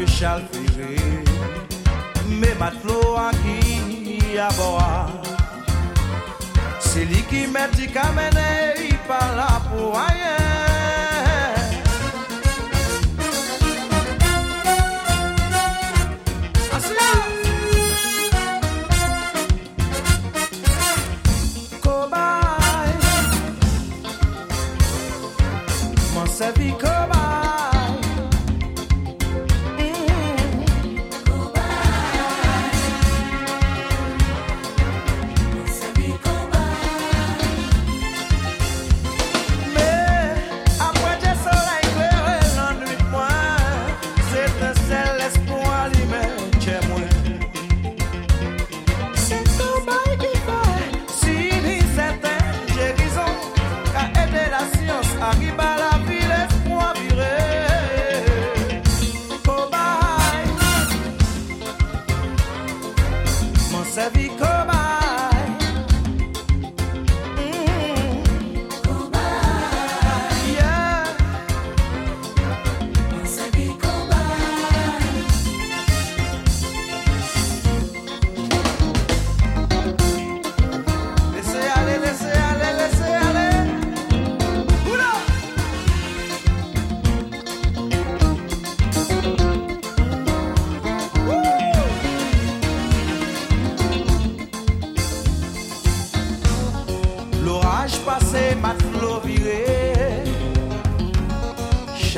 we shall ferir. Mais matelot à qui y a boire. C'est lui qui m'a dit qu'à mener, il parle pour rien.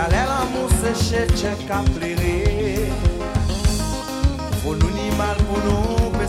chalè lan moun se chè chè ka mal pou nou pe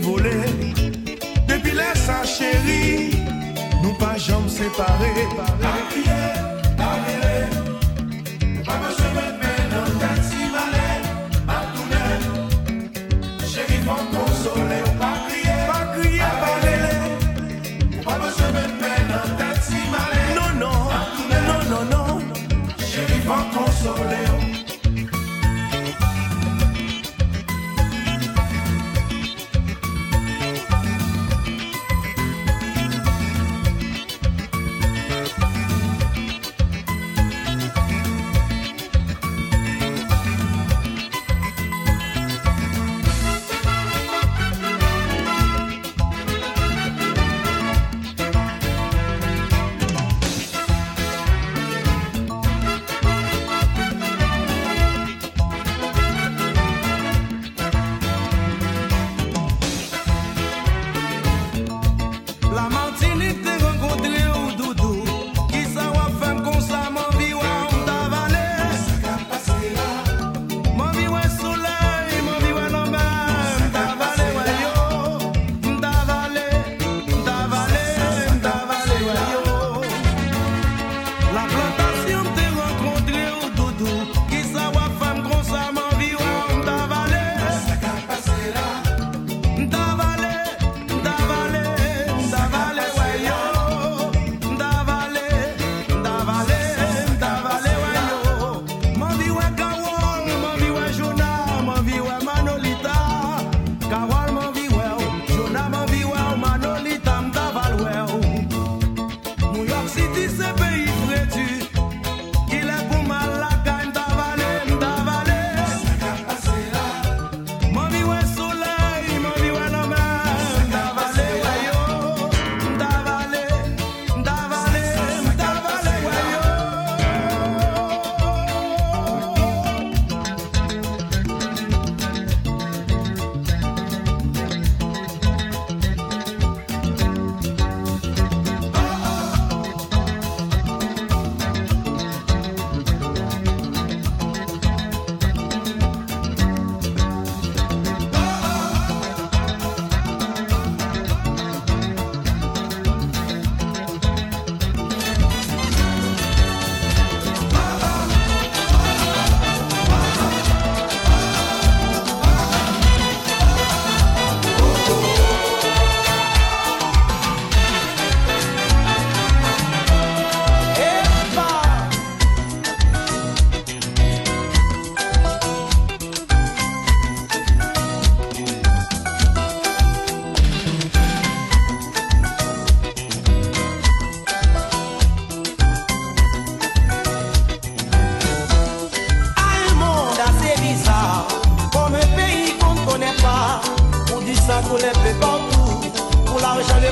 Depuis là, sa chérie, nous pas jambes séparées.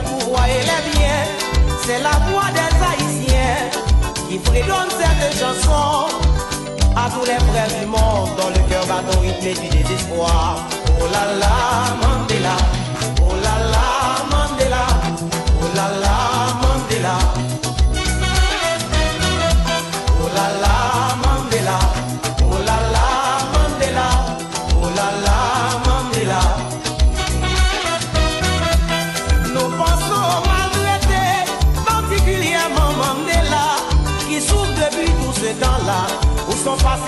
pour et les biens. C'est la voix des Haïtiens qui fredonne cette chanson à tous les frères du monde Dans le cœur bat au rythme du désespoir. Oh là là, Mandela.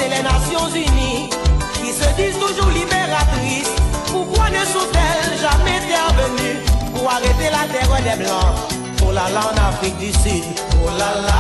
c'est les Nations Unies qui se disent toujours libératrices. Pourquoi ne sont-elles jamais intervenues pour arrêter la terre des Blancs? Oh là là en Afrique du Sud, oh là là.